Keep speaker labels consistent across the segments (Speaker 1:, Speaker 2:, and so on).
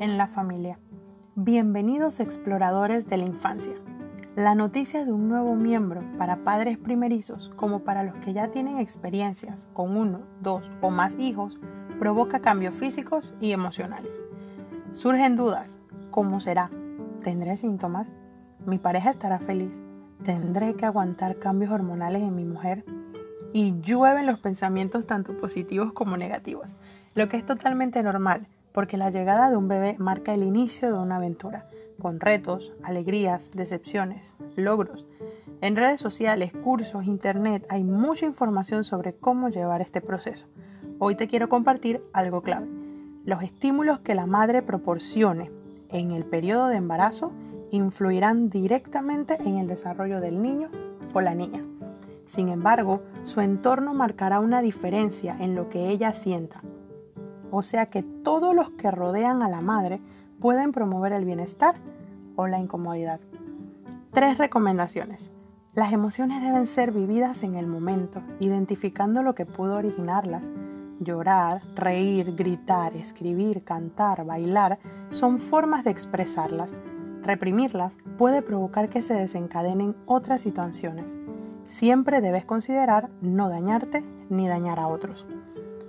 Speaker 1: en la familia. Bienvenidos exploradores de la infancia. La noticia de un nuevo miembro para padres primerizos como para los que ya tienen experiencias con uno, dos o más hijos provoca cambios físicos y emocionales. Surgen dudas. ¿Cómo será? ¿Tendré síntomas? ¿Mi pareja estará feliz? ¿Tendré que aguantar cambios hormonales en mi mujer? Y llueven los pensamientos tanto positivos como negativos, lo que es totalmente normal, porque la llegada de un bebé marca el inicio de una aventura, con retos, alegrías, decepciones, logros. En redes sociales, cursos, internet hay mucha información sobre cómo llevar este proceso. Hoy te quiero compartir algo clave. Los estímulos que la madre proporcione en el periodo de embarazo influirán directamente en el desarrollo del niño o la niña. Sin embargo, su entorno marcará una diferencia en lo que ella sienta. O sea que todos los que rodean a la madre pueden promover el bienestar o la incomodidad. Tres recomendaciones. Las emociones deben ser vividas en el momento, identificando lo que pudo originarlas. Llorar, reír, gritar, escribir, cantar, bailar son formas de expresarlas. Reprimirlas puede provocar que se desencadenen otras situaciones. Siempre debes considerar no dañarte ni dañar a otros.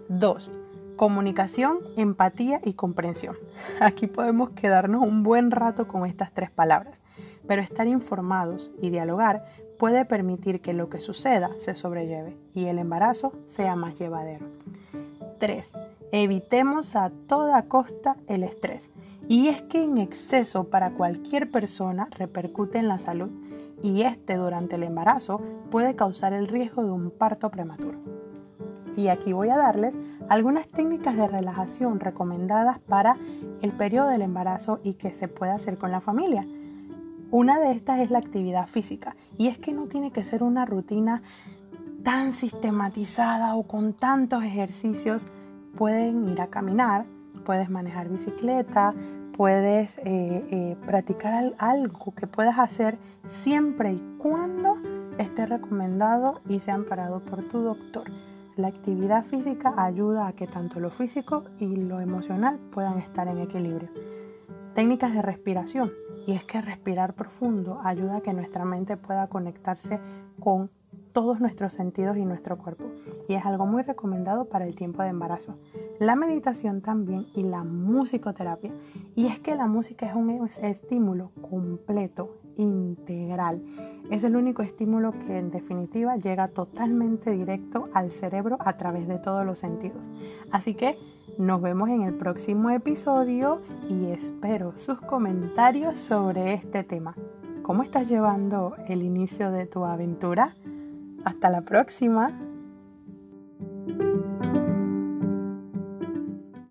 Speaker 1: 2. Comunicación, empatía y comprensión. Aquí podemos quedarnos un buen rato con estas tres palabras, pero estar informados y dialogar puede permitir que lo que suceda se sobrelleve y el embarazo sea más llevadero. 3. Evitemos a toda costa el estrés. Y es que en exceso para cualquier persona repercute en la salud y este durante el embarazo puede causar el riesgo de un parto prematuro. Y aquí voy a darles algunas técnicas de relajación recomendadas para el periodo del embarazo y que se puede hacer con la familia. Una de estas es la actividad física y es que no tiene que ser una rutina tan sistematizada o con tantos ejercicios. Pueden ir a caminar, puedes manejar bicicleta, puedes eh, eh, practicar algo que puedas hacer siempre y cuando esté recomendado y sea amparado por tu doctor. La actividad física ayuda a que tanto lo físico y lo emocional puedan estar en equilibrio. Técnicas de respiración. Y es que respirar profundo ayuda a que nuestra mente pueda conectarse con todos nuestros sentidos y nuestro cuerpo. Y es algo muy recomendado para el tiempo de embarazo. La meditación también y la musicoterapia. Y es que la música es un estímulo completo, integral. Es el único estímulo que en definitiva llega totalmente directo al cerebro a través de todos los sentidos. Así que nos vemos en el próximo episodio y espero sus comentarios sobre este tema. ¿Cómo estás llevando el inicio de tu aventura? Hasta la próxima.